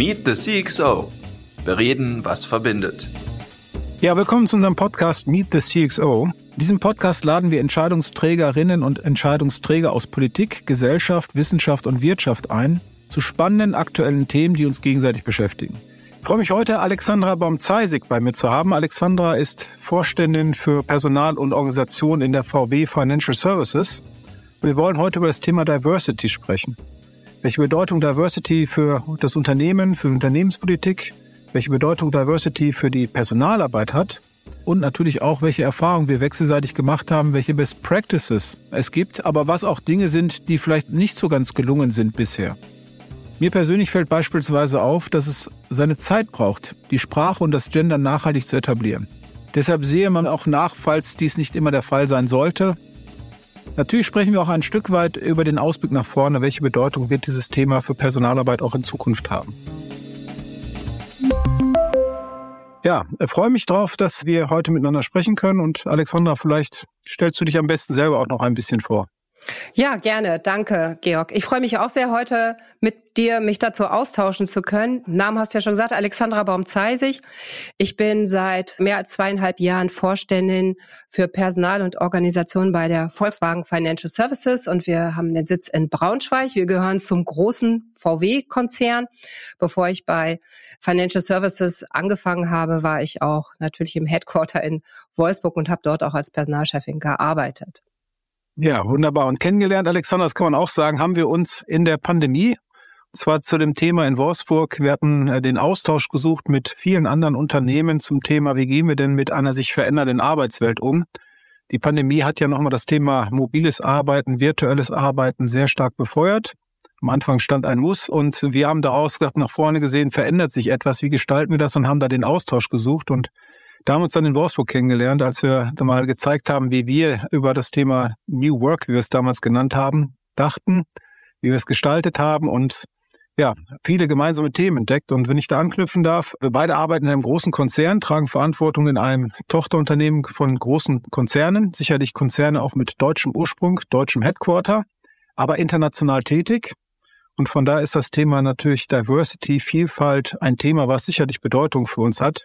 Meet the CXO. Bereden, was verbindet. Ja, willkommen zu unserem Podcast Meet the CXO. In diesem Podcast laden wir Entscheidungsträgerinnen und Entscheidungsträger aus Politik, Gesellschaft, Wissenschaft und Wirtschaft ein zu spannenden aktuellen Themen, die uns gegenseitig beschäftigen. Ich freue mich heute, Alexandra Baum-Zeisig bei mir zu haben. Alexandra ist Vorständin für Personal und Organisation in der VW Financial Services. Wir wollen heute über das Thema Diversity sprechen. Welche Bedeutung Diversity für das Unternehmen, für Unternehmenspolitik, welche Bedeutung Diversity für die Personalarbeit hat und natürlich auch, welche Erfahrungen wir wechselseitig gemacht haben, welche Best Practices es gibt, aber was auch Dinge sind, die vielleicht nicht so ganz gelungen sind bisher. Mir persönlich fällt beispielsweise auf, dass es seine Zeit braucht, die Sprache und das Gender nachhaltig zu etablieren. Deshalb sehe man auch nach, falls dies nicht immer der Fall sein sollte. Natürlich sprechen wir auch ein Stück weit über den Ausblick nach vorne. Welche Bedeutung wird dieses Thema für Personalarbeit auch in Zukunft haben? Ja, freue mich drauf, dass wir heute miteinander sprechen können. Und Alexandra, vielleicht stellst du dich am besten selber auch noch ein bisschen vor. Ja, gerne. Danke, Georg. Ich freue mich auch sehr, heute mit dir mich dazu austauschen zu können. Namen hast du ja schon gesagt, Alexandra Baum-Zeisig. Ich bin seit mehr als zweieinhalb Jahren Vorständin für Personal und Organisation bei der Volkswagen Financial Services und wir haben den Sitz in Braunschweig. Wir gehören zum großen VW-Konzern. Bevor ich bei Financial Services angefangen habe, war ich auch natürlich im Headquarter in Wolfsburg und habe dort auch als Personalchefin gearbeitet. Ja, wunderbar. Und kennengelernt, Alexander, das kann man auch sagen, haben wir uns in der Pandemie, und zwar zu dem Thema in Wolfsburg. Wir hatten äh, den Austausch gesucht mit vielen anderen Unternehmen zum Thema, wie gehen wir denn mit einer sich verändernden Arbeitswelt um? Die Pandemie hat ja nochmal das Thema mobiles Arbeiten, virtuelles Arbeiten sehr stark befeuert. Am Anfang stand ein Muss und wir haben daraus gesagt, nach vorne gesehen, verändert sich etwas. Wie gestalten wir das und haben da den Austausch gesucht und da haben wir uns dann in Wolfsburg kennengelernt, als wir mal gezeigt haben, wie wir über das Thema New Work, wie wir es damals genannt haben, dachten, wie wir es gestaltet haben und ja, viele gemeinsame Themen entdeckt. Und wenn ich da anknüpfen darf, wir beide arbeiten in einem großen Konzern, tragen Verantwortung in einem Tochterunternehmen von großen Konzernen, sicherlich Konzerne auch mit deutschem Ursprung, deutschem Headquarter, aber international tätig. Und von da ist das Thema natürlich Diversity, Vielfalt ein Thema, was sicherlich Bedeutung für uns hat.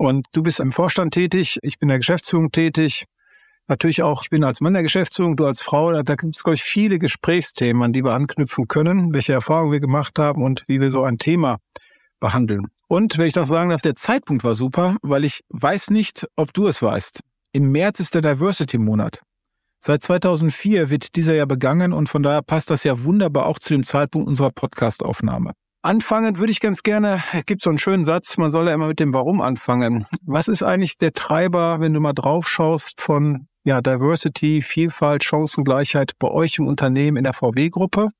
Und du bist im Vorstand tätig, ich bin in der Geschäftsführung tätig. Natürlich auch, ich bin als Mann der Geschäftsführung, du als Frau. Da gibt es, glaube ich, viele Gesprächsthemen, an die wir anknüpfen können, welche Erfahrungen wir gemacht haben und wie wir so ein Thema behandeln. Und wenn ich noch sagen darf, der Zeitpunkt war super, weil ich weiß nicht, ob du es weißt. Im März ist der Diversity-Monat. Seit 2004 wird dieser ja begangen und von daher passt das ja wunderbar auch zu dem Zeitpunkt unserer Podcast-Aufnahme. Anfangen würde ich ganz gerne, es gibt so einen schönen Satz, man soll ja immer mit dem Warum anfangen. Was ist eigentlich der Treiber, wenn du mal drauf schaust von ja, Diversity, Vielfalt, Chancengleichheit bei euch im Unternehmen in der VW-Gruppe?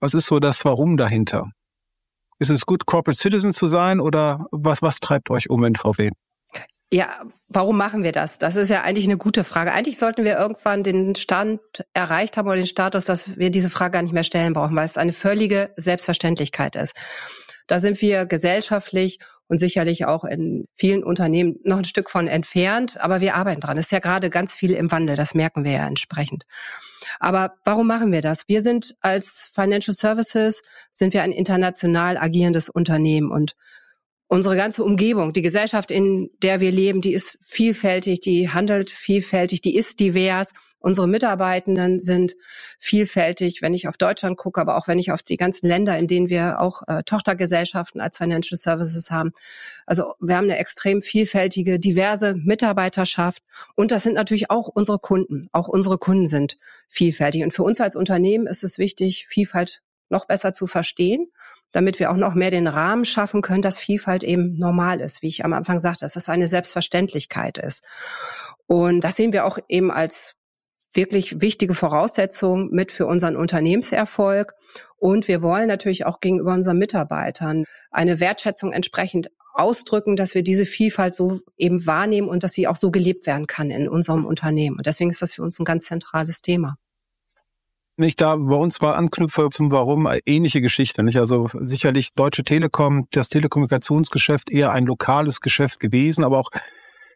Was ist so das Warum dahinter? Ist es gut, Corporate Citizen zu sein oder was, was treibt euch um in VW? Ja, warum machen wir das? Das ist ja eigentlich eine gute Frage. Eigentlich sollten wir irgendwann den Stand erreicht haben oder den Status, dass wir diese Frage gar nicht mehr stellen brauchen, weil es eine völlige Selbstverständlichkeit ist. Da sind wir gesellschaftlich und sicherlich auch in vielen Unternehmen noch ein Stück von entfernt, aber wir arbeiten dran. Es ist ja gerade ganz viel im Wandel, das merken wir ja entsprechend. Aber warum machen wir das? Wir sind als Financial Services, sind wir ein international agierendes Unternehmen und unsere ganze Umgebung, die Gesellschaft, in der wir leben, die ist vielfältig, die handelt vielfältig, die ist divers. Unsere Mitarbeitenden sind vielfältig, wenn ich auf Deutschland gucke, aber auch wenn ich auf die ganzen Länder, in denen wir auch äh, Tochtergesellschaften als Financial Services haben. Also wir haben eine extrem vielfältige, diverse Mitarbeiterschaft und das sind natürlich auch unsere Kunden. Auch unsere Kunden sind vielfältig. Und für uns als Unternehmen ist es wichtig, Vielfalt noch besser zu verstehen damit wir auch noch mehr den Rahmen schaffen können, dass Vielfalt eben normal ist, wie ich am Anfang sagte, dass es eine Selbstverständlichkeit ist. Und das sehen wir auch eben als wirklich wichtige Voraussetzung mit für unseren Unternehmenserfolg. Und wir wollen natürlich auch gegenüber unseren Mitarbeitern eine Wertschätzung entsprechend ausdrücken, dass wir diese Vielfalt so eben wahrnehmen und dass sie auch so gelebt werden kann in unserem Unternehmen. Und deswegen ist das für uns ein ganz zentrales Thema. Wenn ich da bei uns mal anknüpfe zum Warum, ähnliche Geschichte. Nicht? Also sicherlich Deutsche Telekom, das Telekommunikationsgeschäft eher ein lokales Geschäft gewesen, aber auch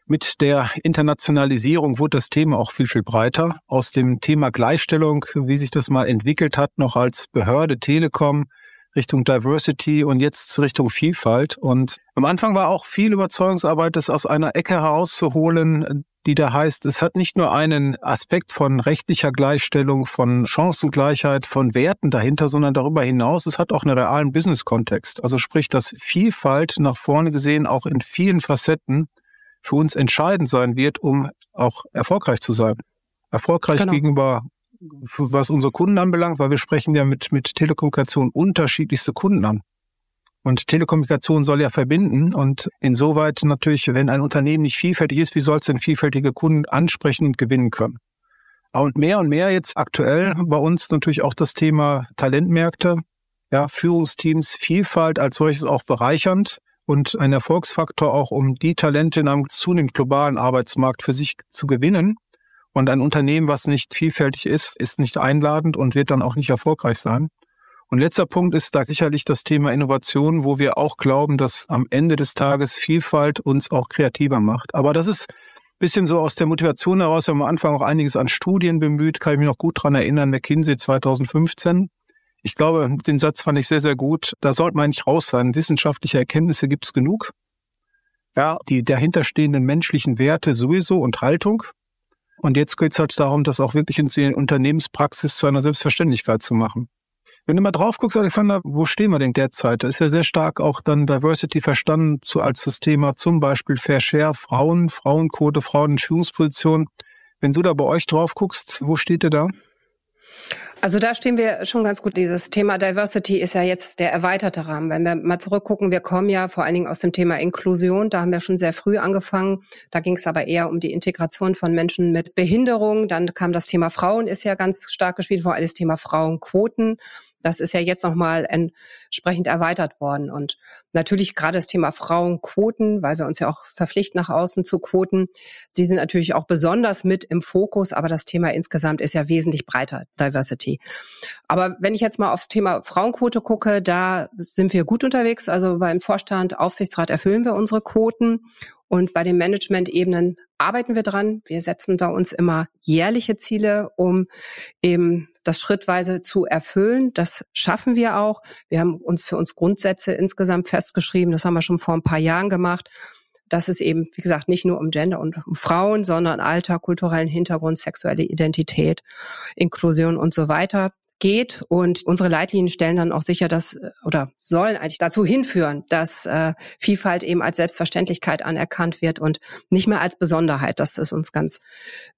mit der Internationalisierung wurde das Thema auch viel, viel breiter. Aus dem Thema Gleichstellung, wie sich das mal entwickelt hat, noch als Behörde Telekom, Richtung Diversity und jetzt Richtung Vielfalt. Und am Anfang war auch viel Überzeugungsarbeit, das aus einer Ecke herauszuholen, die da heißt, es hat nicht nur einen Aspekt von rechtlicher Gleichstellung, von Chancengleichheit, von Werten dahinter, sondern darüber hinaus, es hat auch einen realen Business-Kontext. Also sprich, dass Vielfalt nach vorne gesehen auch in vielen Facetten für uns entscheidend sein wird, um auch erfolgreich zu sein. Erfolgreich genau. gegenüber, was unsere Kunden anbelangt, weil wir sprechen ja mit, mit Telekommunikation unterschiedlichste Kunden an. Und Telekommunikation soll ja verbinden. Und insoweit natürlich, wenn ein Unternehmen nicht vielfältig ist, wie soll es denn vielfältige Kunden ansprechen und gewinnen können? Und mehr und mehr jetzt aktuell bei uns natürlich auch das Thema Talentmärkte, ja, Führungsteams, Vielfalt als solches auch bereichernd und ein Erfolgsfaktor auch, um die Talente in einem zunehmend globalen Arbeitsmarkt für sich zu gewinnen. Und ein Unternehmen, was nicht vielfältig ist, ist nicht einladend und wird dann auch nicht erfolgreich sein. Und letzter Punkt ist da sicherlich das Thema Innovation, wo wir auch glauben, dass am Ende des Tages Vielfalt uns auch kreativer macht. Aber das ist bisschen so aus der Motivation heraus, wir haben am Anfang auch einiges an Studien bemüht, kann ich mich noch gut dran erinnern, McKinsey 2015. Ich glaube, den Satz fand ich sehr, sehr gut. Da sollte man nicht raus sein. Wissenschaftliche Erkenntnisse gibt es genug. Ja, die dahinterstehenden menschlichen Werte sowieso und Haltung. Und jetzt geht es halt darum, das auch wirklich in die Unternehmenspraxis zu einer Selbstverständlichkeit zu machen. Wenn du mal drauf guckst, Alexander, wo stehen wir denn derzeit? Da ist ja sehr stark auch dann Diversity verstanden zu, als das Thema zum Beispiel Fair Share, Frauen, Frauenquote, Frauen in Führungspositionen. Wenn du da bei euch drauf guckst, wo steht ihr da? Also da stehen wir schon ganz gut. Dieses Thema Diversity ist ja jetzt der erweiterte Rahmen. Wenn wir mal zurückgucken, wir kommen ja vor allen Dingen aus dem Thema Inklusion. Da haben wir schon sehr früh angefangen. Da ging es aber eher um die Integration von Menschen mit Behinderung. Dann kam das Thema Frauen, ist ja ganz stark gespielt, vor allem das Thema Frauenquoten. Das ist ja jetzt nochmal entsprechend erweitert worden. Und natürlich gerade das Thema Frauenquoten, weil wir uns ja auch verpflichten, nach außen zu Quoten, die sind natürlich auch besonders mit im Fokus, aber das Thema insgesamt ist ja wesentlich breiter, Diversity. Aber wenn ich jetzt mal aufs Thema Frauenquote gucke, da sind wir gut unterwegs. Also beim Vorstand, Aufsichtsrat erfüllen wir unsere Quoten. Und bei den Management-Ebenen arbeiten wir dran. Wir setzen da uns immer jährliche Ziele, um eben das schrittweise zu erfüllen. Das schaffen wir auch. Wir haben uns für uns Grundsätze insgesamt festgeschrieben. Das haben wir schon vor ein paar Jahren gemacht. Das ist eben, wie gesagt, nicht nur um Gender und um Frauen, sondern Alter, kulturellen Hintergrund, sexuelle Identität, Inklusion und so weiter geht. Und unsere Leitlinien stellen dann auch sicher, dass oder sollen eigentlich dazu hinführen, dass äh, Vielfalt eben als Selbstverständlichkeit anerkannt wird und nicht mehr als Besonderheit. Das ist uns ganz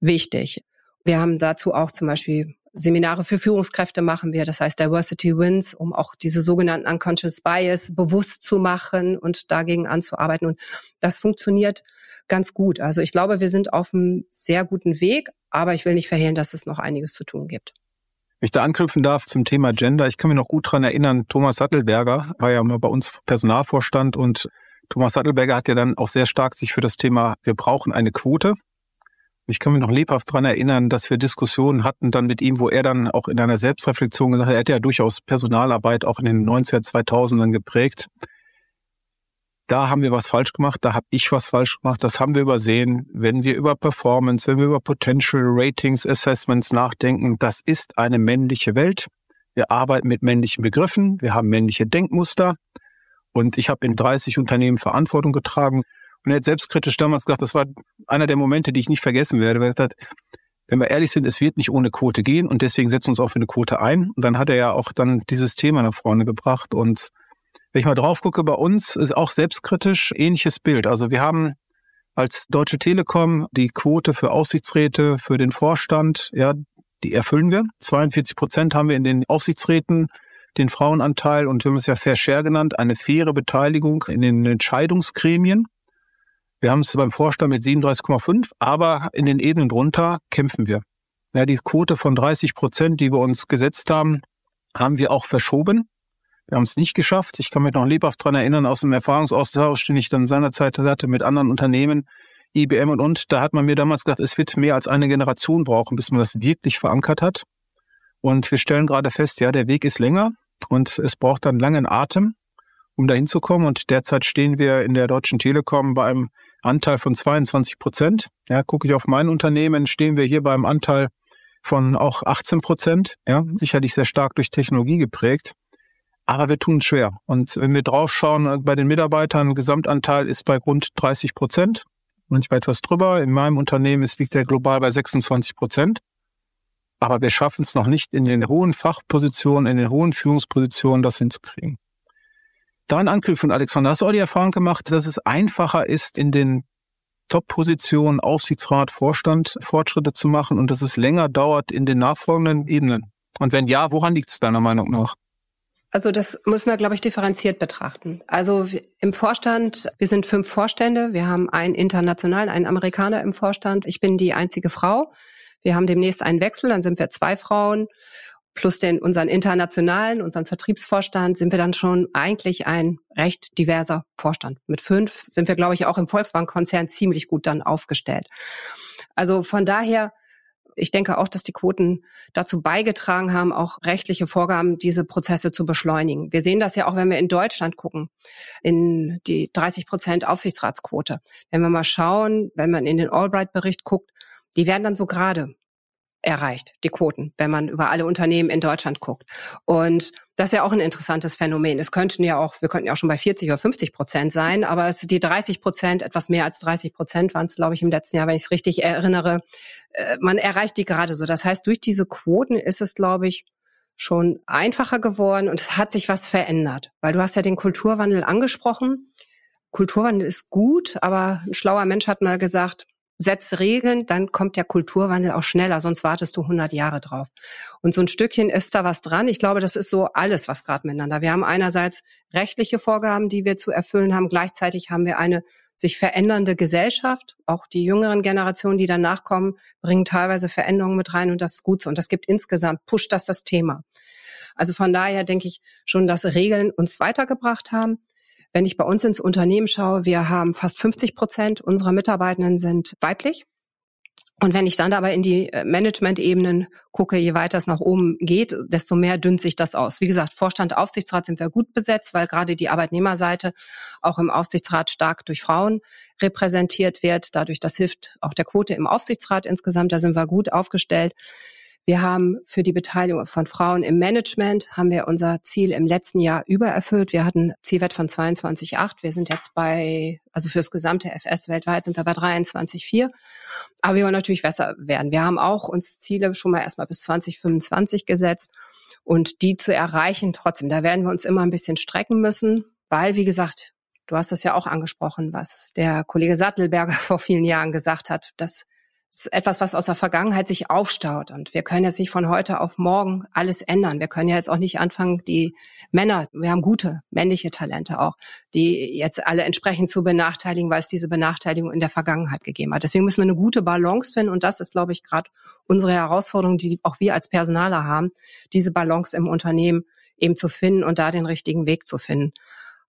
wichtig. Wir haben dazu auch zum Beispiel Seminare für Führungskräfte machen wir, das heißt Diversity Wins, um auch diese sogenannten Unconscious Bias bewusst zu machen und dagegen anzuarbeiten. Und das funktioniert ganz gut. Also ich glaube, wir sind auf einem sehr guten Weg, aber ich will nicht verhehlen, dass es noch einiges zu tun gibt ich da anknüpfen darf zum Thema Gender, ich kann mich noch gut dran erinnern, Thomas Sattelberger war ja mal bei uns Personalvorstand und Thomas Sattelberger hat ja dann auch sehr stark sich für das Thema, wir brauchen eine Quote. Ich kann mich noch lebhaft dran erinnern, dass wir Diskussionen hatten dann mit ihm, wo er dann auch in einer Selbstreflexion gesagt hat, er hat ja durchaus Personalarbeit auch in den 90er, 2000ern geprägt da haben wir was falsch gemacht, da habe ich was falsch gemacht, das haben wir übersehen. Wenn wir über Performance, wenn wir über Potential Ratings, Assessments nachdenken, das ist eine männliche Welt. Wir arbeiten mit männlichen Begriffen, wir haben männliche Denkmuster und ich habe in 30 Unternehmen Verantwortung getragen und er hat selbstkritisch damals gesagt, das war einer der Momente, die ich nicht vergessen werde, weil er gesagt hat, wenn wir ehrlich sind, es wird nicht ohne Quote gehen und deswegen setzen wir uns auch für eine Quote ein. Und dann hat er ja auch dann dieses Thema nach vorne gebracht und wenn ich mal drauf gucke, bei uns ist auch selbstkritisch ähnliches Bild. Also wir haben als Deutsche Telekom die Quote für Aufsichtsräte, für den Vorstand, ja, die erfüllen wir. 42 Prozent haben wir in den Aufsichtsräten, den Frauenanteil und wir haben es ja Fair Share genannt, eine faire Beteiligung in den Entscheidungsgremien. Wir haben es beim Vorstand mit 37,5, aber in den Ebenen drunter kämpfen wir. Ja, die Quote von 30 Prozent, die wir uns gesetzt haben, haben wir auch verschoben. Wir haben es nicht geschafft. Ich kann mich noch lebhaft dran erinnern aus dem Erfahrungsaustausch, den ich dann seinerzeit hatte mit anderen Unternehmen, IBM und und. Da hat man mir damals gesagt, es wird mehr als eine Generation brauchen, bis man das wirklich verankert hat. Und wir stellen gerade fest, ja, der Weg ist länger und es braucht dann langen Atem, um da hinzukommen. Und derzeit stehen wir in der Deutschen Telekom bei einem Anteil von 22 Prozent. Ja, gucke ich auf mein Unternehmen, stehen wir hier beim Anteil von auch 18 Prozent. Ja, sicherlich sehr stark durch Technologie geprägt. Aber wir tun es schwer. Und wenn wir draufschauen, äh, bei den Mitarbeitern, Gesamtanteil ist bei rund 30 Prozent, manchmal etwas drüber. In meinem Unternehmen ist, liegt der global bei 26 Prozent. Aber wir schaffen es noch nicht in den hohen Fachpositionen, in den hohen Führungspositionen, das hinzukriegen. Da ein Anknüpfen von Alexander, hast du auch die Erfahrung gemacht, dass es einfacher ist, in den Top-Positionen Aufsichtsrat, Vorstand Fortschritte zu machen und dass es länger dauert in den nachfolgenden Ebenen? Und wenn ja, woran liegt es deiner Meinung nach? Also das muss man, glaube ich, differenziert betrachten. Also im Vorstand, wir sind fünf Vorstände. Wir haben einen internationalen, einen Amerikaner im Vorstand. Ich bin die einzige Frau. Wir haben demnächst einen Wechsel, dann sind wir zwei Frauen. Plus den unseren internationalen, unseren Vertriebsvorstand sind wir dann schon eigentlich ein recht diverser Vorstand. Mit fünf sind wir, glaube ich, auch im Volksbankkonzern ziemlich gut dann aufgestellt. Also von daher ich denke auch, dass die Quoten dazu beigetragen haben, auch rechtliche Vorgaben, diese Prozesse zu beschleunigen. Wir sehen das ja auch, wenn wir in Deutschland gucken, in die 30 Prozent Aufsichtsratsquote. Wenn wir mal schauen, wenn man in den Albright-Bericht guckt, die werden dann so gerade erreicht, die Quoten, wenn man über alle Unternehmen in Deutschland guckt. Und das ist ja auch ein interessantes Phänomen. Es könnten ja auch, wir könnten ja auch schon bei 40 oder 50 Prozent sein, aber es die 30 Prozent, etwas mehr als 30 Prozent waren es, glaube ich, im letzten Jahr, wenn ich es richtig erinnere. Äh, man erreicht die gerade so. Das heißt, durch diese Quoten ist es, glaube ich, schon einfacher geworden und es hat sich was verändert. Weil du hast ja den Kulturwandel angesprochen. Kulturwandel ist gut, aber ein schlauer Mensch hat mal gesagt, setz Regeln, dann kommt der Kulturwandel auch schneller, sonst wartest du 100 Jahre drauf. Und so ein Stückchen ist da was dran. Ich glaube, das ist so alles, was gerade miteinander. Wir haben einerseits rechtliche Vorgaben, die wir zu erfüllen haben. Gleichzeitig haben wir eine sich verändernde Gesellschaft. Auch die jüngeren Generationen, die danach kommen, bringen teilweise Veränderungen mit rein und das ist gut so. Und das gibt insgesamt, pusht das das Thema. Also von daher denke ich schon, dass Regeln uns weitergebracht haben. Wenn ich bei uns ins Unternehmen schaue, wir haben fast 50 Prozent unserer Mitarbeitenden sind weiblich. Und wenn ich dann aber in die äh, Management-Ebenen gucke, je weiter es nach oben geht, desto mehr dünnt sich das aus. Wie gesagt, Vorstand, Aufsichtsrat sind wir gut besetzt, weil gerade die Arbeitnehmerseite auch im Aufsichtsrat stark durch Frauen repräsentiert wird. Dadurch, das hilft auch der Quote im Aufsichtsrat insgesamt, da sind wir gut aufgestellt. Wir haben für die Beteiligung von Frauen im Management haben wir unser Ziel im letzten Jahr übererfüllt. Wir hatten Zielwert von 22,8. Wir sind jetzt bei, also fürs gesamte FS weltweit sind wir bei 23,4. Aber wir wollen natürlich besser werden. Wir haben auch uns Ziele schon mal erstmal bis 2025 gesetzt und die zu erreichen trotzdem. Da werden wir uns immer ein bisschen strecken müssen, weil, wie gesagt, Du hast das ja auch angesprochen, was der Kollege Sattelberger vor vielen Jahren gesagt hat, dass ist etwas, was aus der Vergangenheit sich aufstaut. Und wir können jetzt nicht von heute auf morgen alles ändern. Wir können ja jetzt auch nicht anfangen, die Männer, wir haben gute männliche Talente auch, die jetzt alle entsprechend zu benachteiligen, weil es diese Benachteiligung in der Vergangenheit gegeben hat. Deswegen müssen wir eine gute Balance finden. Und das ist, glaube ich, gerade unsere Herausforderung, die auch wir als Personaler haben, diese Balance im Unternehmen eben zu finden und da den richtigen Weg zu finden.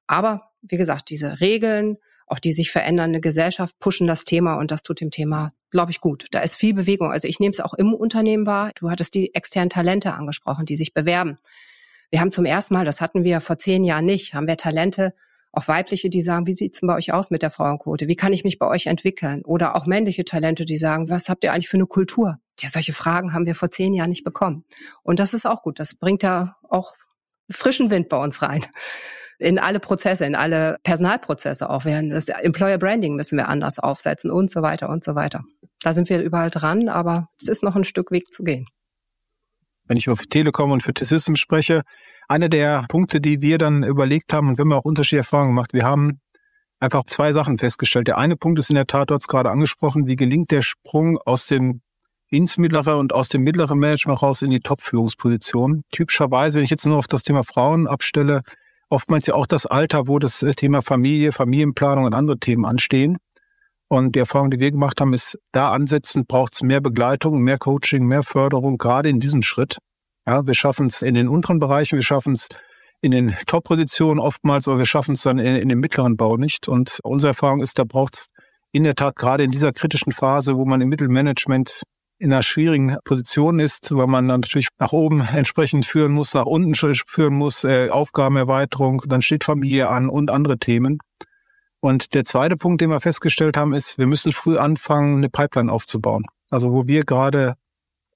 Aber wie gesagt, diese Regeln, auch die sich verändernde Gesellschaft pushen das Thema und das tut dem Thema, glaube ich, gut. Da ist viel Bewegung. Also ich nehme es auch im Unternehmen wahr. Du hattest die externen Talente angesprochen, die sich bewerben. Wir haben zum ersten Mal, das hatten wir vor zehn Jahren nicht, haben wir Talente, auch weibliche, die sagen, wie sieht's denn bei euch aus mit der Frauenquote? Wie kann ich mich bei euch entwickeln? Oder auch männliche Talente, die sagen, was habt ihr eigentlich für eine Kultur? Ja, solche Fragen haben wir vor zehn Jahren nicht bekommen. Und das ist auch gut. Das bringt da auch frischen Wind bei uns rein in alle Prozesse, in alle Personalprozesse auch. werden. Das Employer Branding müssen wir anders aufsetzen und so weiter und so weiter. Da sind wir überall dran, aber es ist noch ein Stück Weg zu gehen. Wenn ich über Telekom und für T-Systems spreche, einer der Punkte, die wir dann überlegt haben, und wir haben auch unterschiedliche Erfahrungen gemacht, wir haben einfach zwei Sachen festgestellt. Der eine Punkt ist in der Tat, dort gerade angesprochen, wie gelingt der Sprung aus dem ins mittlere und aus dem mittleren Management raus in die Top-Führungsposition. Typischerweise, wenn ich jetzt nur auf das Thema Frauen abstelle, oftmals ja auch das Alter, wo das Thema Familie, Familienplanung und andere Themen anstehen. Und die Erfahrung, die wir gemacht haben, ist, da ansetzen braucht es mehr Begleitung, mehr Coaching, mehr Förderung, gerade in diesem Schritt. Ja, wir schaffen es in den unteren Bereichen, wir schaffen es in den Top-Positionen oftmals, aber wir schaffen es dann in, in dem mittleren Bau nicht. Und unsere Erfahrung ist, da braucht es in der Tat gerade in dieser kritischen Phase, wo man im Mittelmanagement in einer schwierigen Position ist, weil man dann natürlich nach oben entsprechend führen muss, nach unten führen muss, äh, Aufgabenerweiterung, dann steht Familie an und andere Themen. Und der zweite Punkt, den wir festgestellt haben, ist, wir müssen früh anfangen, eine Pipeline aufzubauen. Also wo wir gerade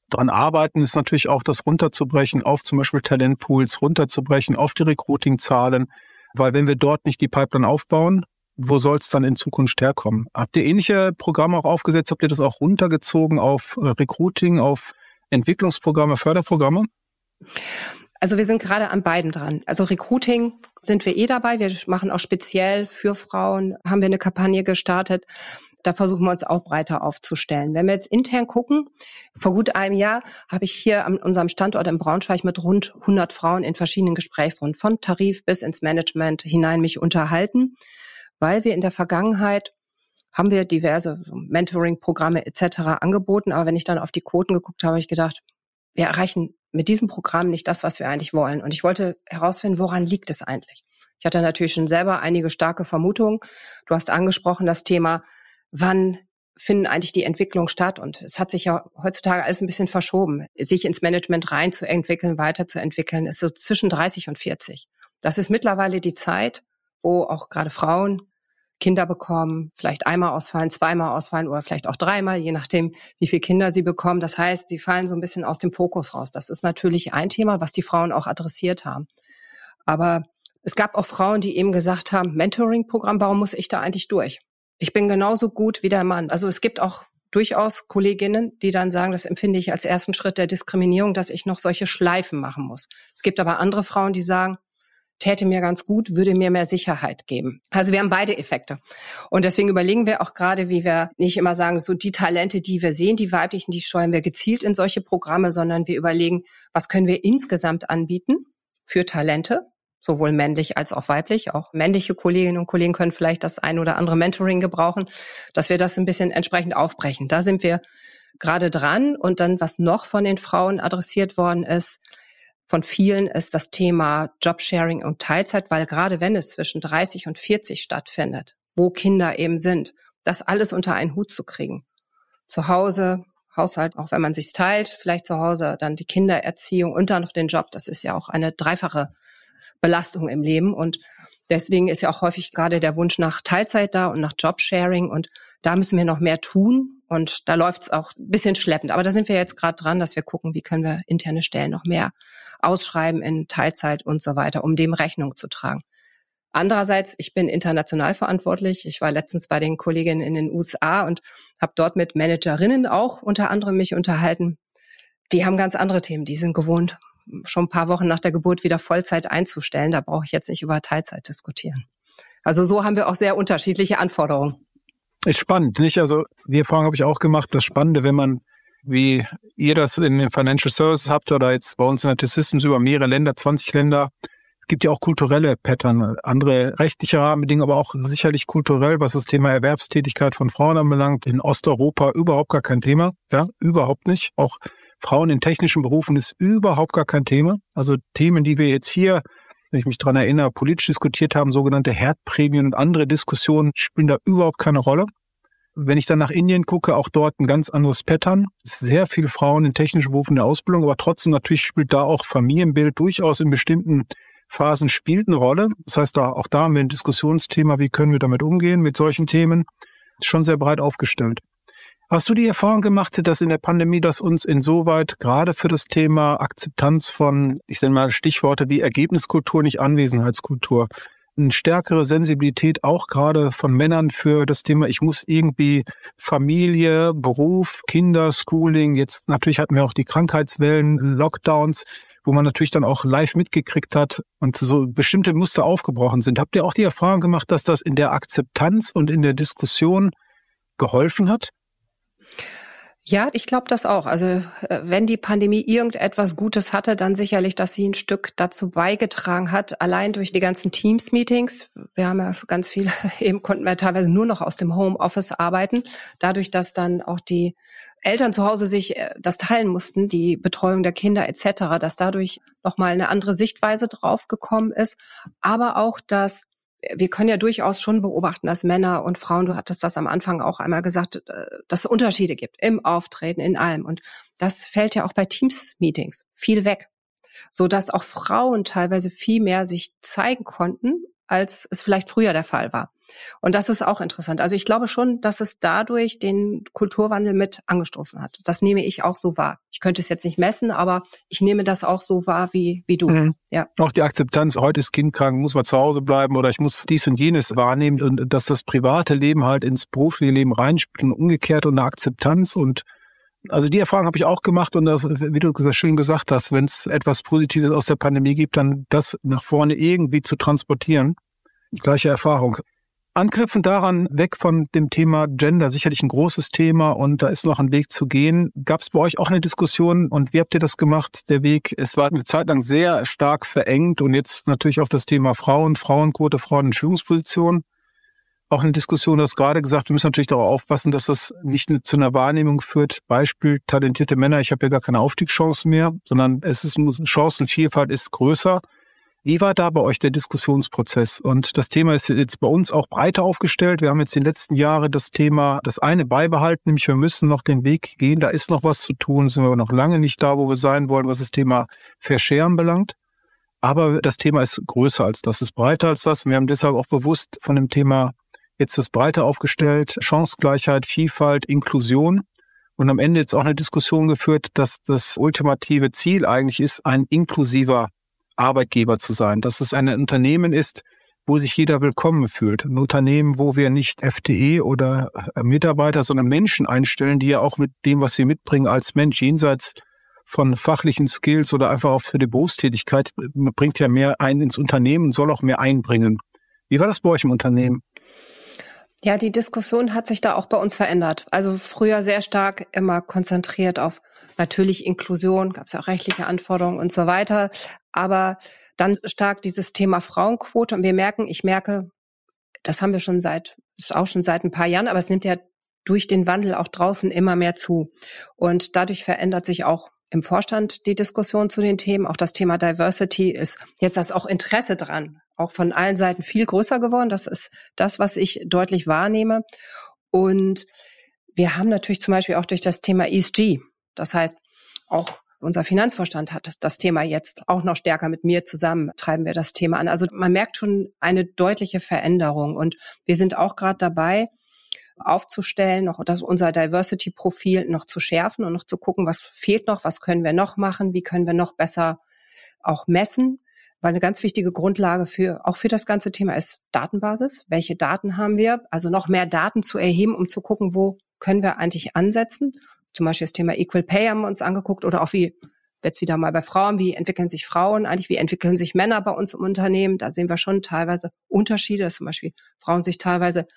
dran arbeiten, ist natürlich auch das runterzubrechen auf zum Beispiel Talentpools, runterzubrechen auf die Recruiting-Zahlen. Weil wenn wir dort nicht die Pipeline aufbauen, wo soll es dann in Zukunft herkommen? Habt ihr ähnliche Programme auch aufgesetzt? Habt ihr das auch runtergezogen auf äh, Recruiting, auf Entwicklungsprogramme, Förderprogramme? Also wir sind gerade an beiden dran. Also Recruiting sind wir eh dabei. Wir machen auch speziell für Frauen, haben wir eine Kampagne gestartet. Da versuchen wir uns auch breiter aufzustellen. Wenn wir jetzt intern gucken, vor gut einem Jahr habe ich hier an unserem Standort in Braunschweig mit rund 100 Frauen in verschiedenen Gesprächsrunden von Tarif bis ins Management hinein mich unterhalten, weil wir in der Vergangenheit haben wir diverse Mentoring-Programme etc. angeboten. Aber wenn ich dann auf die Quoten geguckt habe, habe ich gedacht, wir erreichen mit diesem Programm nicht das, was wir eigentlich wollen. Und ich wollte herausfinden, woran liegt es eigentlich? Ich hatte natürlich schon selber einige starke Vermutungen. Du hast angesprochen das Thema, wann finden eigentlich die Entwicklung statt? Und es hat sich ja heutzutage alles ein bisschen verschoben. Sich ins Management reinzuentwickeln, weiterzuentwickeln, ist so zwischen 30 und 40. Das ist mittlerweile die Zeit, wo auch gerade Frauen Kinder bekommen, vielleicht einmal ausfallen, zweimal ausfallen oder vielleicht auch dreimal, je nachdem, wie viele Kinder sie bekommen. Das heißt, sie fallen so ein bisschen aus dem Fokus raus. Das ist natürlich ein Thema, was die Frauen auch adressiert haben. Aber es gab auch Frauen, die eben gesagt haben, Mentoring-Programm, warum muss ich da eigentlich durch? Ich bin genauso gut wie der Mann. Also es gibt auch durchaus Kolleginnen, die dann sagen, das empfinde ich als ersten Schritt der Diskriminierung, dass ich noch solche Schleifen machen muss. Es gibt aber andere Frauen, die sagen, täte mir ganz gut, würde mir mehr Sicherheit geben. Also wir haben beide Effekte. Und deswegen überlegen wir auch gerade, wie wir nicht immer sagen, so die Talente, die wir sehen, die weiblichen, die steuern wir gezielt in solche Programme, sondern wir überlegen, was können wir insgesamt anbieten für Talente, sowohl männlich als auch weiblich. Auch männliche Kolleginnen und Kollegen können vielleicht das ein oder andere Mentoring gebrauchen, dass wir das ein bisschen entsprechend aufbrechen. Da sind wir gerade dran. Und dann, was noch von den Frauen adressiert worden ist, von vielen ist das Thema Jobsharing und Teilzeit, weil gerade wenn es zwischen 30 und 40 stattfindet, wo Kinder eben sind, das alles unter einen Hut zu kriegen. Zu Hause, Haushalt, auch wenn man sich teilt, vielleicht zu Hause dann die Kindererziehung und dann noch den Job. Das ist ja auch eine dreifache Belastung im Leben und Deswegen ist ja auch häufig gerade der Wunsch nach Teilzeit da und nach Jobsharing und da müssen wir noch mehr tun und da läuft es auch ein bisschen schleppend. Aber da sind wir jetzt gerade dran, dass wir gucken, wie können wir interne Stellen noch mehr ausschreiben in Teilzeit und so weiter, um dem Rechnung zu tragen. Andererseits, ich bin international verantwortlich. Ich war letztens bei den Kolleginnen in den USA und habe dort mit Managerinnen auch unter anderem mich unterhalten. Die haben ganz andere Themen. Die sind gewohnt, schon ein paar Wochen nach der Geburt wieder Vollzeit einzustellen. Da brauche ich jetzt nicht über Teilzeit diskutieren. Also so haben wir auch sehr unterschiedliche Anforderungen. Ist spannend, nicht? Also die Erfahrung habe ich auch gemacht. Das Spannende, wenn man, wie ihr das in den Financial Services habt oder jetzt bei uns in der T-Systems über mehrere Länder, 20 Länder, es gibt ja auch kulturelle Pattern, andere rechtliche Rahmenbedingungen, aber auch sicherlich kulturell, was das Thema Erwerbstätigkeit von Frauen anbelangt. In Osteuropa überhaupt gar kein Thema, ja, überhaupt nicht. Auch Frauen in technischen Berufen ist überhaupt gar kein Thema. Also Themen, die wir jetzt hier, wenn ich mich dran erinnere, politisch diskutiert haben, sogenannte Herdprämien und andere Diskussionen spielen da überhaupt keine Rolle. Wenn ich dann nach Indien gucke, auch dort ein ganz anderes Pattern. Sehr viele Frauen in technischen Berufen der Ausbildung, aber trotzdem natürlich spielt da auch Familienbild durchaus in bestimmten Phasen spielt eine Rolle. Das heißt, da, auch da haben wir ein Diskussionsthema, wie können wir damit umgehen mit solchen Themen. Schon sehr breit aufgestellt. Hast du die Erfahrung gemacht, dass in der Pandemie das uns insoweit gerade für das Thema Akzeptanz von, ich nenne mal Stichworte wie Ergebniskultur, nicht Anwesenheitskultur, eine stärkere Sensibilität auch gerade von Männern für das Thema, ich muss irgendwie Familie, Beruf, Kinder, Schooling, jetzt natürlich hatten wir auch die Krankheitswellen, Lockdowns, wo man natürlich dann auch live mitgekriegt hat und so bestimmte Muster aufgebrochen sind. Habt ihr auch die Erfahrung gemacht, dass das in der Akzeptanz und in der Diskussion geholfen hat? Ja, ich glaube das auch. Also äh, wenn die Pandemie irgendetwas Gutes hatte, dann sicherlich, dass sie ein Stück dazu beigetragen hat, allein durch die ganzen Teams-Meetings. Wir haben ja ganz viele, eben konnten wir teilweise nur noch aus dem Homeoffice arbeiten. Dadurch, dass dann auch die Eltern zu Hause sich äh, das teilen mussten, die Betreuung der Kinder etc., dass dadurch nochmal eine andere Sichtweise draufgekommen ist. Aber auch, dass wir können ja durchaus schon beobachten, dass Männer und Frauen, du hattest das am Anfang auch einmal gesagt, äh, dass es Unterschiede gibt im Auftreten, in allem. Und das fällt ja auch bei Teams-Meetings viel weg, so dass auch Frauen teilweise viel mehr sich zeigen konnten, als es vielleicht früher der Fall war. Und das ist auch interessant. Also ich glaube schon, dass es dadurch den Kulturwandel mit angestoßen hat. Das nehme ich auch so wahr. Ich könnte es jetzt nicht messen, aber ich nehme das auch so wahr wie, wie du. Mhm. Ja. Auch die Akzeptanz, heute ist Kind krank, muss man zu Hause bleiben oder ich muss dies und jenes wahrnehmen und dass das private Leben halt ins berufliche Leben reinspielt und umgekehrt und eine Akzeptanz und also die Erfahrung habe ich auch gemacht und das, wie du schön gesagt hast, wenn es etwas Positives aus der Pandemie gibt, dann das nach vorne irgendwie zu transportieren. Gleiche Erfahrung. Anknüpfend daran, weg von dem Thema Gender, sicherlich ein großes Thema und da ist noch ein Weg zu gehen. Gab es bei euch auch eine Diskussion und wie habt ihr das gemacht, der Weg? Es war eine Zeit lang sehr stark verengt und jetzt natürlich auch das Thema Frauen, Frauenquote, Frauen in Führungspositionen auch eine Diskussion, du hast gerade gesagt, wir müssen natürlich darauf aufpassen, dass das nicht zu einer Wahrnehmung führt. Beispiel talentierte Männer, ich habe ja gar keine Aufstiegschance mehr, sondern es ist Chancenvielfalt ist größer. Wie war da bei euch der Diskussionsprozess? Und das Thema ist jetzt bei uns auch breiter aufgestellt. Wir haben jetzt in den letzten Jahren das Thema, das eine beibehalten, nämlich wir müssen noch den Weg gehen. Da ist noch was zu tun, sind wir noch lange nicht da, wo wir sein wollen, was das Thema Verscheren belangt. Aber das Thema ist größer als das, ist breiter als das. Und wir haben deshalb auch bewusst von dem Thema Jetzt ist breiter aufgestellt, Chancengleichheit, Vielfalt, Inklusion und am Ende jetzt auch eine Diskussion geführt, dass das ultimative Ziel eigentlich ist, ein inklusiver Arbeitgeber zu sein, dass es ein Unternehmen ist, wo sich jeder willkommen fühlt. Ein Unternehmen, wo wir nicht FTE oder äh, Mitarbeiter, sondern Menschen einstellen, die ja auch mit dem, was sie mitbringen als Mensch, jenseits von fachlichen Skills oder einfach auch für die Berufstätigkeit, bringt ja mehr ein ins Unternehmen, soll auch mehr einbringen. Wie war das bei euch im Unternehmen? Ja, die Diskussion hat sich da auch bei uns verändert. Also früher sehr stark immer konzentriert auf natürlich Inklusion, gab es ja auch rechtliche Anforderungen und so weiter, aber dann stark dieses Thema Frauenquote und wir merken, ich merke, das haben wir schon seit, ist auch schon seit ein paar Jahren, aber es nimmt ja durch den Wandel auch draußen immer mehr zu. Und dadurch verändert sich auch im Vorstand die Diskussion zu den Themen. Auch das Thema Diversity ist jetzt das auch Interesse dran auch von allen Seiten viel größer geworden. Das ist das, was ich deutlich wahrnehme. Und wir haben natürlich zum Beispiel auch durch das Thema ESG, das heißt auch unser Finanzvorstand hat das Thema jetzt auch noch stärker mit mir zusammen, treiben wir das Thema an. Also man merkt schon eine deutliche Veränderung und wir sind auch gerade dabei, aufzustellen, noch das, unser Diversity-Profil noch zu schärfen und noch zu gucken, was fehlt noch, was können wir noch machen, wie können wir noch besser auch messen weil eine ganz wichtige Grundlage für auch für das ganze Thema ist Datenbasis. Welche Daten haben wir? Also noch mehr Daten zu erheben, um zu gucken, wo können wir eigentlich ansetzen. Zum Beispiel das Thema Equal Pay haben wir uns angeguckt oder auch wie jetzt wieder mal bei Frauen, wie entwickeln sich Frauen eigentlich, wie entwickeln sich Männer bei uns im Unternehmen. Da sehen wir schon teilweise Unterschiede, dass zum Beispiel Frauen sich teilweise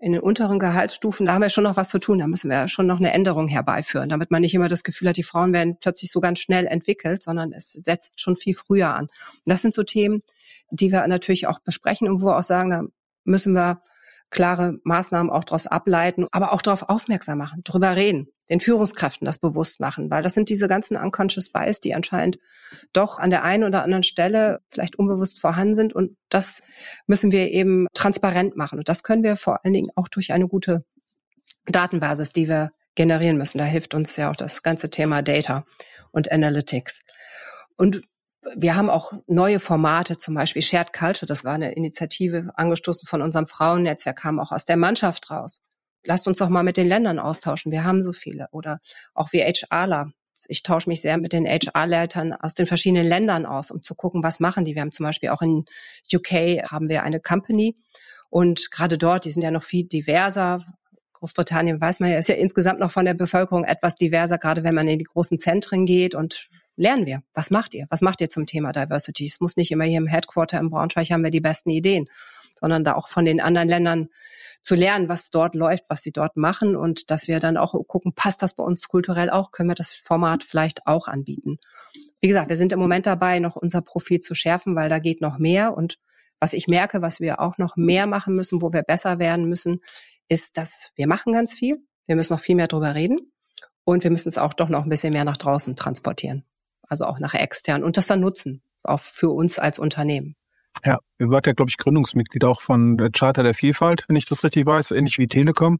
in den unteren Gehaltsstufen, da haben wir schon noch was zu tun. Da müssen wir schon noch eine Änderung herbeiführen, damit man nicht immer das Gefühl hat, die Frauen werden plötzlich so ganz schnell entwickelt, sondern es setzt schon viel früher an. Und das sind so Themen, die wir natürlich auch besprechen und wo wir auch sagen, da müssen wir klare Maßnahmen auch daraus ableiten, aber auch darauf aufmerksam machen, drüber reden, den Führungskräften das bewusst machen, weil das sind diese ganzen unconscious bias, die anscheinend doch an der einen oder anderen Stelle vielleicht unbewusst vorhanden sind und das müssen wir eben transparent machen und das können wir vor allen Dingen auch durch eine gute Datenbasis, die wir generieren müssen. Da hilft uns ja auch das ganze Thema Data und Analytics. Und wir haben auch neue Formate, zum Beispiel Shared Culture, das war eine Initiative angestoßen von unserem Frauennetzwerk, kam auch aus der Mannschaft raus. Lasst uns doch mal mit den Ländern austauschen, wir haben so viele. Oder auch wie HRler. Ich tausche mich sehr mit den HR-Leitern aus den verschiedenen Ländern aus, um zu gucken, was machen die. Wir haben zum Beispiel auch in UK haben wir eine Company und gerade dort, die sind ja noch viel diverser, Großbritannien weiß man ja, ist ja insgesamt noch von der Bevölkerung etwas diverser, gerade wenn man in die großen Zentren geht und lernen wir. Was macht ihr? Was macht ihr zum Thema Diversity? Es muss nicht immer hier im Headquarter im Braunschweig haben wir die besten Ideen, sondern da auch von den anderen Ländern zu lernen, was dort läuft, was sie dort machen und dass wir dann auch gucken, passt das bei uns kulturell auch? Können wir das Format vielleicht auch anbieten? Wie gesagt, wir sind im Moment dabei, noch unser Profil zu schärfen, weil da geht noch mehr und was ich merke, was wir auch noch mehr machen müssen, wo wir besser werden müssen, ist, dass wir machen ganz viel. Wir müssen noch viel mehr drüber reden und wir müssen es auch doch noch ein bisschen mehr nach draußen transportieren also auch nach extern und das dann nutzen, auch für uns als Unternehmen. Ja, ihr wart ja, glaube ich, Gründungsmitglied auch von der Charter der Vielfalt, wenn ich das richtig weiß, ähnlich wie Telekom.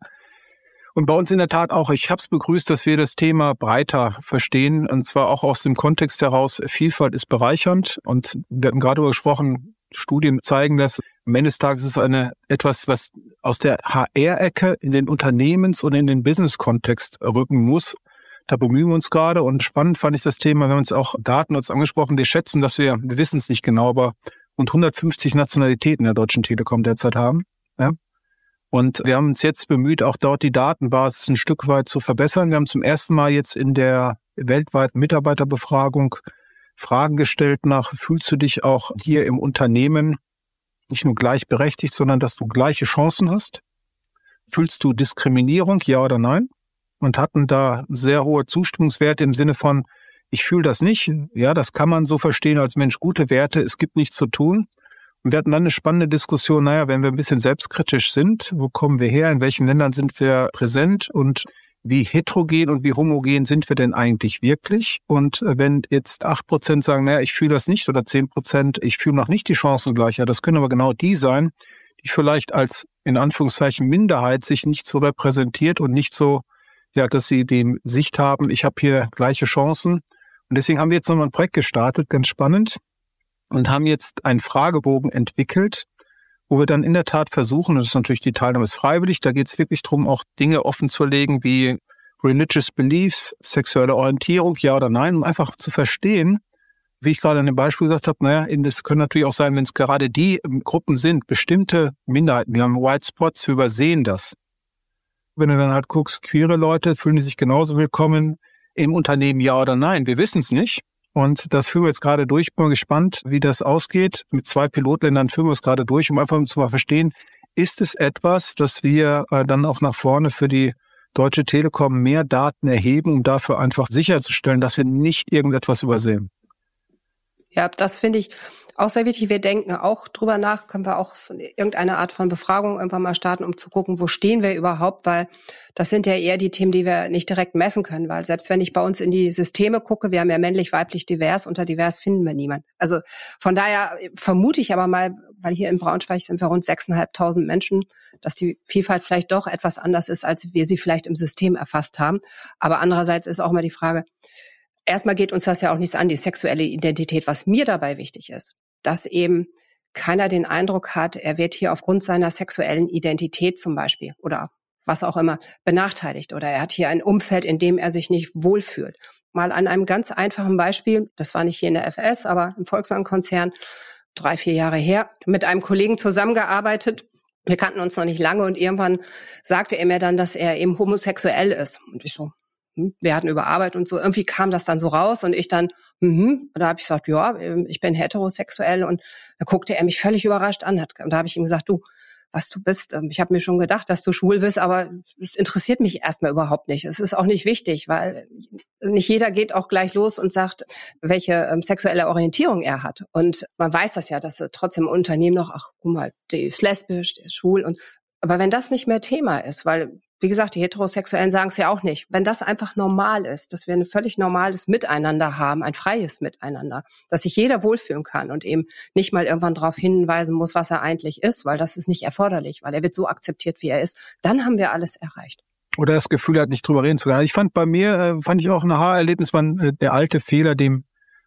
Und bei uns in der Tat auch, ich habe es begrüßt, dass wir das Thema breiter verstehen, und zwar auch aus dem Kontext heraus, Vielfalt ist bereichernd. Und wir hatten gerade darüber gesprochen, Studien zeigen das. Am Ende des Tages ist eine, etwas, was aus der HR-Ecke in den Unternehmens- und in den Business-Kontext rücken muss. Da bemühen wir uns gerade und spannend fand ich das Thema, wir haben uns auch Daten uns angesprochen. Wir schätzen, dass wir, wir wissen es nicht genau, aber rund 150 Nationalitäten der Deutschen Telekom derzeit haben. Ja? Und wir haben uns jetzt bemüht, auch dort die Datenbasis ein Stück weit zu verbessern. Wir haben zum ersten Mal jetzt in der weltweiten Mitarbeiterbefragung Fragen gestellt nach, fühlst du dich auch hier im Unternehmen nicht nur gleichberechtigt, sondern dass du gleiche Chancen hast? Fühlst du Diskriminierung, ja oder nein? Und hatten da sehr hohe Zustimmungswerte im Sinne von, ich fühle das nicht. Ja, das kann man so verstehen als Mensch, gute Werte, es gibt nichts zu tun. Und wir hatten dann eine spannende Diskussion, naja, wenn wir ein bisschen selbstkritisch sind, wo kommen wir her, in welchen Ländern sind wir präsent und wie heterogen und wie homogen sind wir denn eigentlich wirklich? Und äh, wenn jetzt acht Prozent sagen, naja, ich fühle das nicht oder zehn Prozent, ich fühle noch nicht die Chancengleichheit, das können aber genau die sein, die vielleicht als in Anführungszeichen Minderheit sich nicht so repräsentiert und nicht so, ja, dass sie die Sicht haben, ich habe hier gleiche Chancen. Und deswegen haben wir jetzt nochmal ein Projekt gestartet, ganz spannend, und haben jetzt einen Fragebogen entwickelt, wo wir dann in der Tat versuchen, das ist natürlich die Teilnahme ist freiwillig, da geht es wirklich darum, auch Dinge offen zu legen wie religious beliefs, sexuelle Orientierung, ja oder nein, um einfach zu verstehen, wie ich gerade an dem Beispiel gesagt habe, naja, das können natürlich auch sein, wenn es gerade die ähm, Gruppen sind, bestimmte Minderheiten, wir haben White Spots, wir übersehen das. Wenn du dann halt guckst, queere Leute, fühlen die sich genauso willkommen im Unternehmen, ja oder nein? Wir wissen es nicht. Und das führen wir jetzt gerade durch. Bin mal gespannt, wie das ausgeht. Mit zwei Pilotländern führen wir es gerade durch, um einfach zu verstehen, ist es etwas, dass wir äh, dann auch nach vorne für die Deutsche Telekom mehr Daten erheben, um dafür einfach sicherzustellen, dass wir nicht irgendetwas übersehen. Ja, das finde ich auch sehr wichtig. Wir denken auch drüber nach, können wir auch irgendeine Art von Befragung irgendwann mal starten, um zu gucken, wo stehen wir überhaupt, weil das sind ja eher die Themen, die wir nicht direkt messen können, weil selbst wenn ich bei uns in die Systeme gucke, wir haben ja männlich, weiblich, divers, unter divers finden wir niemand. Also von daher vermute ich aber mal, weil hier in Braunschweig sind wir rund 6.500 Menschen, dass die Vielfalt vielleicht doch etwas anders ist, als wir sie vielleicht im System erfasst haben. Aber andererseits ist auch immer die Frage, erstmal geht uns das ja auch nichts an, die sexuelle Identität. Was mir dabei wichtig ist, dass eben keiner den Eindruck hat, er wird hier aufgrund seiner sexuellen Identität zum Beispiel oder was auch immer benachteiligt oder er hat hier ein Umfeld, in dem er sich nicht wohlfühlt. Mal an einem ganz einfachen Beispiel, das war nicht hier in der FS, aber im Volkswagen-Konzern, drei, vier Jahre her, mit einem Kollegen zusammengearbeitet. Wir kannten uns noch nicht lange und irgendwann sagte er mir dann, dass er eben homosexuell ist. Und ich so, wir hatten über Arbeit und so, irgendwie kam das dann so raus und ich dann, mhm, da habe ich gesagt, ja, ähm, ich bin heterosexuell und da guckte er mich völlig überrascht an. Hat, und da habe ich ihm gesagt, du, was du bist, ähm, ich habe mir schon gedacht, dass du schwul bist, aber es interessiert mich erstmal überhaupt nicht. Es ist auch nicht wichtig, weil nicht jeder geht auch gleich los und sagt, welche ähm, sexuelle Orientierung er hat. Und man weiß das ja, dass trotzdem im Unternehmen noch, ach guck mal, der ist lesbisch, der ist schwul und aber wenn das nicht mehr Thema ist, weil wie gesagt, die Heterosexuellen sagen es ja auch nicht. Wenn das einfach normal ist, dass wir ein völlig normales Miteinander haben, ein freies Miteinander, dass sich jeder wohlfühlen kann und eben nicht mal irgendwann darauf hinweisen muss, was er eigentlich ist, weil das ist nicht erforderlich, weil er wird so akzeptiert, wie er ist, dann haben wir alles erreicht. Oder das Gefühl hat, nicht drüber reden zu können. Ich fand bei mir, äh, fand ich auch ein Haarerlebnis, man, äh, der alte Fehler, dem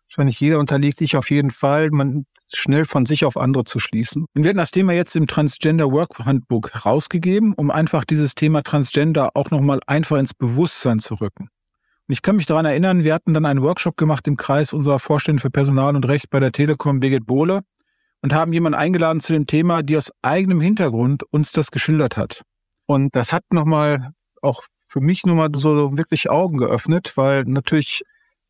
wahrscheinlich jeder unterliegt, ich auf jeden Fall. Man schnell von sich auf andere zu schließen. Und wir hatten das Thema jetzt im Transgender Work Handbook rausgegeben, um einfach dieses Thema Transgender auch nochmal einfach ins Bewusstsein zu rücken. Und ich kann mich daran erinnern, wir hatten dann einen Workshop gemacht im Kreis unserer Vorstände für Personal und Recht bei der Telekom, Birgit Bohle, und haben jemanden eingeladen zu dem Thema, die aus eigenem Hintergrund uns das geschildert hat. Und das hat nochmal auch für mich nochmal so wirklich Augen geöffnet, weil natürlich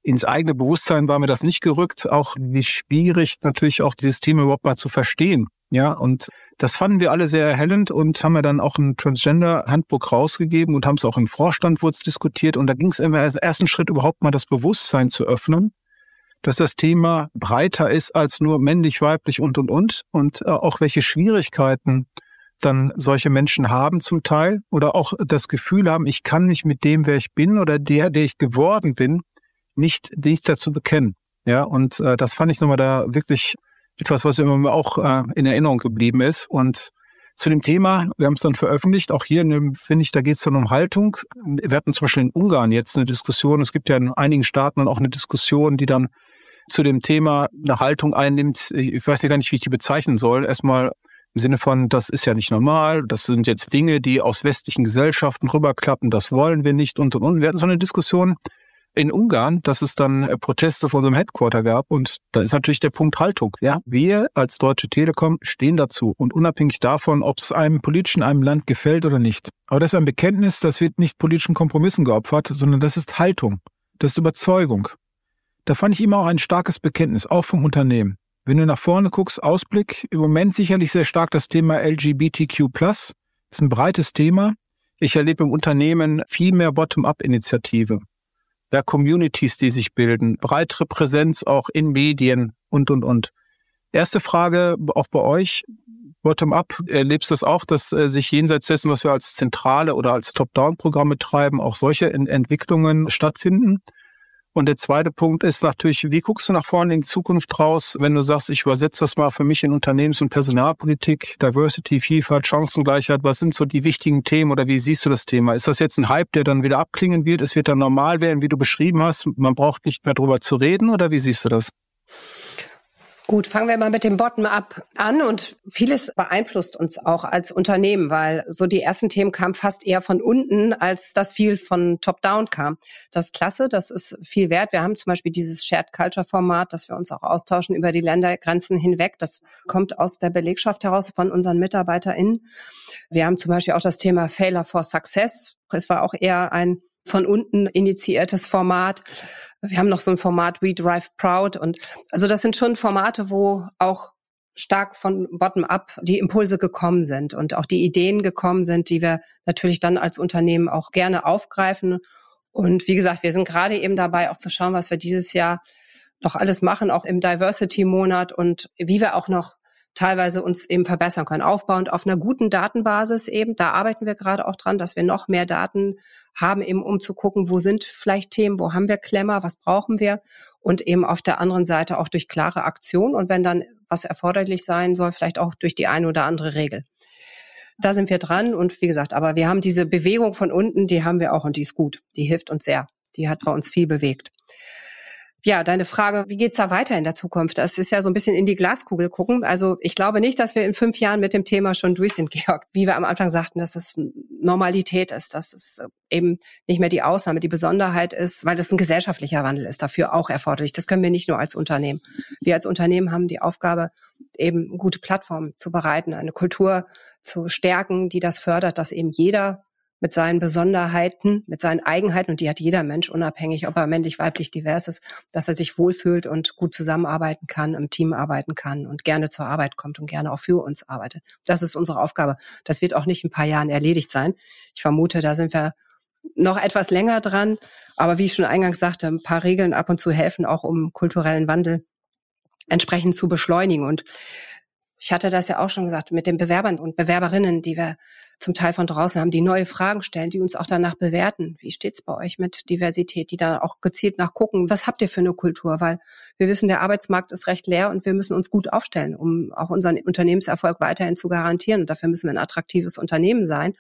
ins eigene Bewusstsein war mir das nicht gerückt, auch wie schwierig natürlich auch dieses Thema überhaupt mal zu verstehen. Ja, und das fanden wir alle sehr erhellend und haben ja dann auch ein Transgender-Handbuch rausgegeben und haben es auch im Vorstand wurde diskutiert. Und da ging es als ersten Schritt überhaupt mal das Bewusstsein zu öffnen, dass das Thema breiter ist als nur männlich, weiblich und, und, und. Und äh, auch welche Schwierigkeiten dann solche Menschen haben zum Teil oder auch das Gefühl haben, ich kann mich mit dem, wer ich bin oder der, der ich geworden bin, nicht, nicht dazu bekennen. Ja, und äh, das fand ich nochmal da wirklich etwas, was immer auch äh, in Erinnerung geblieben ist. Und zu dem Thema, wir haben es dann veröffentlicht, auch hier finde ich, da geht es dann um Haltung. Wir hatten zum Beispiel in Ungarn jetzt eine Diskussion, es gibt ja in einigen Staaten dann auch eine Diskussion, die dann zu dem Thema eine Haltung einnimmt, ich weiß ja gar nicht, wie ich die bezeichnen soll. Erstmal im Sinne von, das ist ja nicht normal, das sind jetzt Dinge, die aus westlichen Gesellschaften rüberklappen, das wollen wir nicht und und und. Wir hatten so eine Diskussion in Ungarn, dass es dann äh, Proteste vor unserem Headquarter gab und da ist natürlich der Punkt Haltung. Ja, wir als Deutsche Telekom stehen dazu und unabhängig davon, ob es einem politischen einem Land gefällt oder nicht. Aber das ist ein Bekenntnis, das wird nicht politischen Kompromissen geopfert, sondern das ist Haltung, das ist Überzeugung. Da fand ich immer auch ein starkes Bekenntnis, auch vom Unternehmen. Wenn du nach vorne guckst, Ausblick, im Moment sicherlich sehr stark das Thema LGBTQ+, ist ein breites Thema. Ich erlebe im Unternehmen viel mehr Bottom-up-Initiative. Ja, Communities, die sich bilden, breitere Präsenz auch in Medien und, und, und. Erste Frage auch bei euch. Bottom-up, erlebst du das auch, dass äh, sich jenseits dessen, was wir als zentrale oder als Top-Down-Programme treiben, auch solche Ent Entwicklungen stattfinden? Und der zweite Punkt ist natürlich, wie guckst du nach vorne in Zukunft raus, wenn du sagst, ich übersetze das mal für mich in Unternehmens- und Personalpolitik, Diversity, Vielfalt, Chancengleichheit, was sind so die wichtigen Themen oder wie siehst du das Thema? Ist das jetzt ein Hype, der dann wieder abklingen wird? Es wird dann normal werden, wie du beschrieben hast, man braucht nicht mehr drüber zu reden oder wie siehst du das? Gut, fangen wir mal mit dem Bottom-up an und vieles beeinflusst uns auch als Unternehmen, weil so die ersten Themen kamen fast eher von unten, als das viel von Top-down kam. Das ist klasse, das ist viel wert. Wir haben zum Beispiel dieses Shared Culture Format, dass wir uns auch austauschen über die Ländergrenzen hinweg. Das kommt aus der Belegschaft heraus von unseren MitarbeiterInnen. Wir haben zum Beispiel auch das Thema Failure for Success. Es war auch eher ein von unten initiiertes Format. Wir haben noch so ein Format We Drive Proud und also das sind schon Formate, wo auch stark von bottom-up die Impulse gekommen sind und auch die Ideen gekommen sind, die wir natürlich dann als Unternehmen auch gerne aufgreifen. Und wie gesagt, wir sind gerade eben dabei, auch zu schauen, was wir dieses Jahr noch alles machen, auch im Diversity-Monat und wie wir auch noch teilweise uns eben verbessern können. Aufbauend auf einer guten Datenbasis eben. Da arbeiten wir gerade auch dran, dass wir noch mehr Daten haben, eben um zu gucken, wo sind vielleicht Themen, wo haben wir Klemmer, was brauchen wir und eben auf der anderen Seite auch durch klare Aktion und wenn dann was erforderlich sein soll, vielleicht auch durch die eine oder andere Regel. Da sind wir dran und wie gesagt, aber wir haben diese Bewegung von unten, die haben wir auch und die ist gut. Die hilft uns sehr. Die hat bei uns viel bewegt ja, deine Frage, wie geht's da weiter in der Zukunft? Das ist ja so ein bisschen in die Glaskugel gucken. Also ich glaube nicht, dass wir in fünf Jahren mit dem Thema schon durch sind, Georg. Wie wir am Anfang sagten, dass es Normalität ist, dass es eben nicht mehr die Ausnahme, die Besonderheit ist, weil das ein gesellschaftlicher Wandel ist, dafür auch erforderlich. Das können wir nicht nur als Unternehmen. Wir als Unternehmen haben die Aufgabe, eben gute Plattformen zu bereiten, eine Kultur zu stärken, die das fördert, dass eben jeder mit seinen Besonderheiten, mit seinen Eigenheiten, und die hat jeder Mensch, unabhängig, ob er männlich, weiblich, divers ist, dass er sich wohlfühlt und gut zusammenarbeiten kann, im Team arbeiten kann und gerne zur Arbeit kommt und gerne auch für uns arbeitet. Das ist unsere Aufgabe. Das wird auch nicht in ein paar Jahren erledigt sein. Ich vermute, da sind wir noch etwas länger dran. Aber wie ich schon eingangs sagte, ein paar Regeln ab und zu helfen, auch um kulturellen Wandel entsprechend zu beschleunigen. Und ich hatte das ja auch schon gesagt, mit den Bewerbern und Bewerberinnen, die wir zum Teil von draußen haben, die neue Fragen stellen, die uns auch danach bewerten. Wie steht's bei euch mit Diversität, die dann auch gezielt nachgucken, was habt ihr für eine Kultur? Weil wir wissen, der Arbeitsmarkt ist recht leer und wir müssen uns gut aufstellen, um auch unseren Unternehmenserfolg weiterhin zu garantieren. Und dafür müssen wir ein attraktives Unternehmen sein.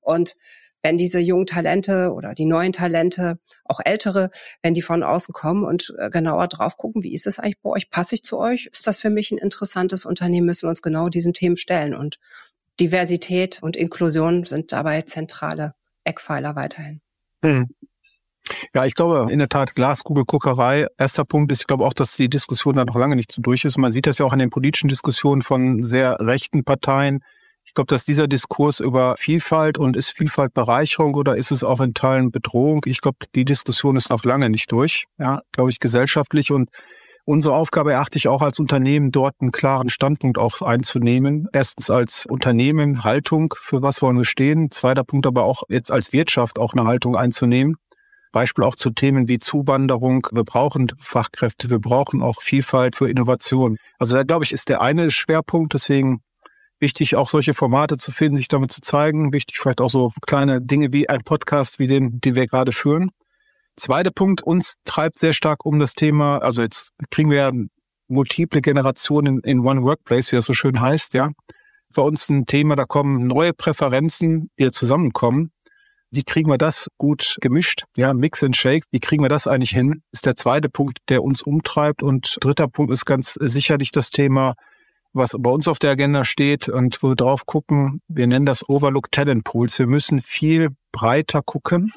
Und wenn diese jungen Talente oder die neuen Talente, auch ältere, wenn die von außen kommen und äh, genauer drauf gucken, wie ist es eigentlich bei euch? Passe ich zu euch? Ist das für mich ein interessantes Unternehmen? Müssen wir uns genau diesen Themen stellen. Und Diversität und Inklusion sind dabei zentrale Eckpfeiler weiterhin. Hm. Ja, ich glaube in der Tat Glaskugelguckerei. Erster Punkt ist, ich glaube auch, dass die Diskussion da noch lange nicht so durch ist. Man sieht das ja auch an den politischen Diskussionen von sehr rechten Parteien, ich glaube, dass dieser Diskurs über Vielfalt und ist Vielfalt Bereicherung oder ist es auch in Teilen Bedrohung? Ich glaube, die Diskussion ist noch lange nicht durch, ja, glaube ich, gesellschaftlich und Unsere Aufgabe erachte ich auch als Unternehmen, dort einen klaren Standpunkt auch einzunehmen. Erstens als Unternehmen Haltung, für was wollen wir stehen. Zweiter Punkt aber auch jetzt als Wirtschaft auch eine Haltung einzunehmen. Beispiel auch zu Themen wie Zuwanderung. Wir brauchen Fachkräfte, wir brauchen auch Vielfalt für Innovation. Also da glaube ich, ist der eine Schwerpunkt. Deswegen Wichtig, auch solche Formate zu finden, sich damit zu zeigen. Wichtig, vielleicht auch so kleine Dinge wie ein Podcast, wie den, den wir gerade führen. Zweiter Punkt, uns treibt sehr stark um das Thema, also jetzt kriegen wir ja multiple Generationen in One Workplace, wie das so schön heißt, ja. Bei uns ein Thema, da kommen neue Präferenzen, die zusammenkommen. Wie kriegen wir das gut gemischt? Ja, Mix and Shake. Wie kriegen wir das eigentlich hin? Ist der zweite Punkt, der uns umtreibt. Und dritter Punkt ist ganz sicherlich das Thema, was bei uns auf der Agenda steht und wo wir drauf gucken. Wir nennen das Overlook Talent Pools. Wir müssen viel breiter gucken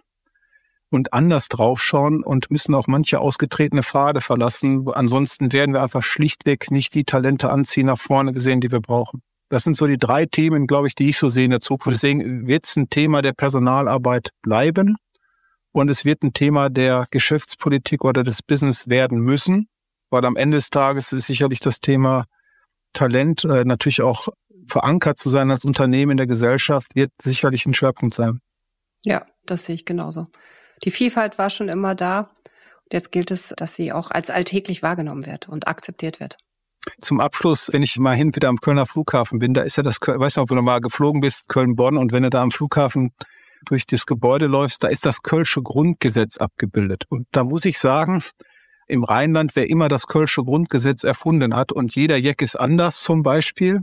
und anders draufschauen und müssen auch manche ausgetretene Pfade verlassen. Ansonsten werden wir einfach schlichtweg nicht die Talente anziehen nach vorne gesehen, die wir brauchen. Das sind so die drei Themen, glaube ich, die ich so sehe in der Zukunft. Deswegen wird es ein Thema der Personalarbeit bleiben und es wird ein Thema der Geschäftspolitik oder des Business werden müssen, weil am Ende des Tages ist sicherlich das Thema Talent äh, natürlich auch verankert zu sein als Unternehmen in der Gesellschaft, wird sicherlich ein Schwerpunkt sein. Ja, das sehe ich genauso. Die Vielfalt war schon immer da. Und jetzt gilt es, dass sie auch als alltäglich wahrgenommen wird und akzeptiert wird. Zum Abschluss, wenn ich mal hin wieder am Kölner Flughafen bin, da ist ja das, weiß nicht, ob du noch mal geflogen bist, Köln-Bonn, und wenn du da am Flughafen durch das Gebäude läufst, da ist das Kölsche Grundgesetz abgebildet. Und da muss ich sagen, im Rheinland, wer immer das Kölsche Grundgesetz erfunden hat und jeder Jeck ist anders zum Beispiel,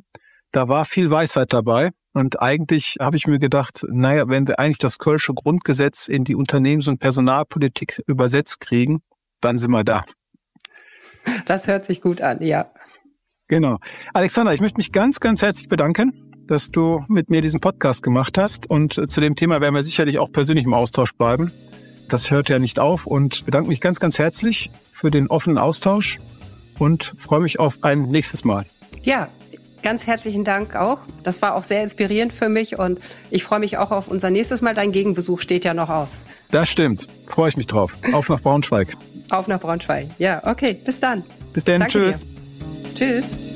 da war viel Weisheit dabei. Und eigentlich habe ich mir gedacht, naja, wenn wir eigentlich das Kölsche Grundgesetz in die Unternehmens- und Personalpolitik übersetzt kriegen, dann sind wir da. Das hört sich gut an, ja. Genau. Alexander, ich möchte mich ganz, ganz herzlich bedanken, dass du mit mir diesen Podcast gemacht hast. Und zu dem Thema werden wir sicherlich auch persönlich im Austausch bleiben. Das hört ja nicht auf und bedanke mich ganz, ganz herzlich für den offenen Austausch und freue mich auf ein nächstes Mal. Ja, ganz herzlichen Dank auch. Das war auch sehr inspirierend für mich und ich freue mich auch auf unser nächstes Mal. Dein Gegenbesuch steht ja noch aus. Das stimmt. Freue ich mich drauf. Auf nach Braunschweig. Auf nach Braunschweig. Ja, okay. Bis dann. Bis dann. Tschüss. Dir. Tschüss.